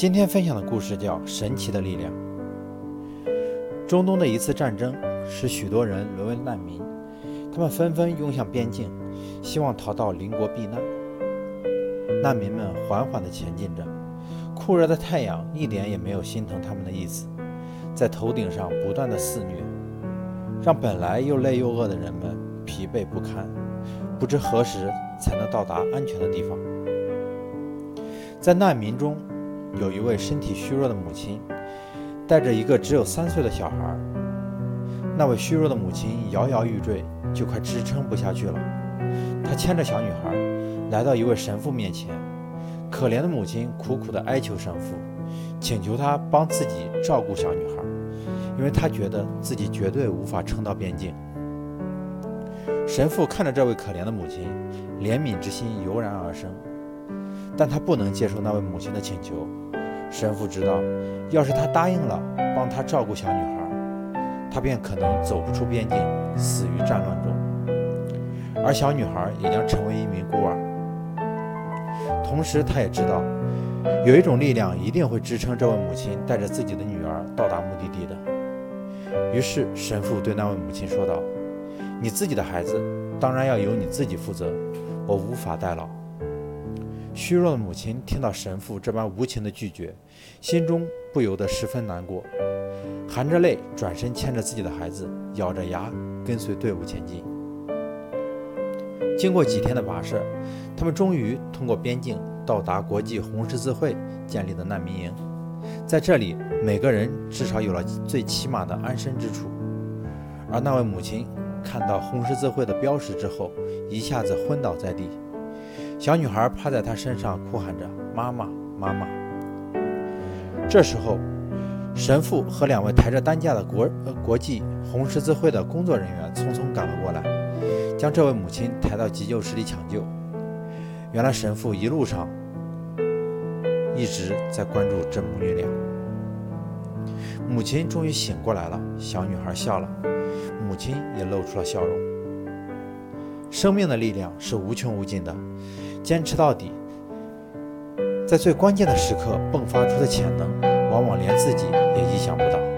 今天分享的故事叫《神奇的力量》。中东的一次战争使许多人沦为难民，他们纷纷涌向边境，希望逃到邻国避难。难民们缓缓地前进着，酷热的太阳一点也没有心疼他们的意思，在头顶上不断的肆虐，让本来又累又饿的人们疲惫不堪，不知何时才能到达安全的地方。在难民中，有一位身体虚弱的母亲，带着一个只有三岁的小孩。那位虚弱的母亲摇摇欲坠，就快支撑不下去了。她牵着小女孩，来到一位神父面前。可怜的母亲苦苦地哀求神父，请求他帮自己照顾小女孩，因为她觉得自己绝对无法撑到边境。神父看着这位可怜的母亲，怜悯之心油然而生。但他不能接受那位母亲的请求。神父知道，要是他答应了帮他照顾小女孩，他便可能走不出边境，死于战乱中，而小女孩也将成为一名孤儿。同时，他也知道，有一种力量一定会支撑这位母亲带着自己的女儿到达目的地的。于是，神父对那位母亲说道：“你自己的孩子，当然要由你自己负责，我无法代劳。”虚弱的母亲听到神父这般无情的拒绝，心中不由得十分难过，含着泪转身牵着自己的孩子，咬着牙跟随队伍前进。经过几天的跋涉，他们终于通过边境到达国际红十字会建立的难民营。在这里，每个人至少有了最起码的安身之处。而那位母亲看到红十字会的标识之后，一下子昏倒在地。小女孩趴在他身上，哭喊着：“妈妈，妈妈！”这时候，神父和两位抬着担架的国国际红十字会的工作人员匆匆赶了过来，将这位母亲抬到急救室里抢救。原来，神父一路上一直在关注这母女俩。母亲终于醒过来了，小女孩笑了，母亲也露出了笑容。生命的力量是无穷无尽的。坚持到底，在最关键的时刻迸发出的潜能，往往连自己也意想不到。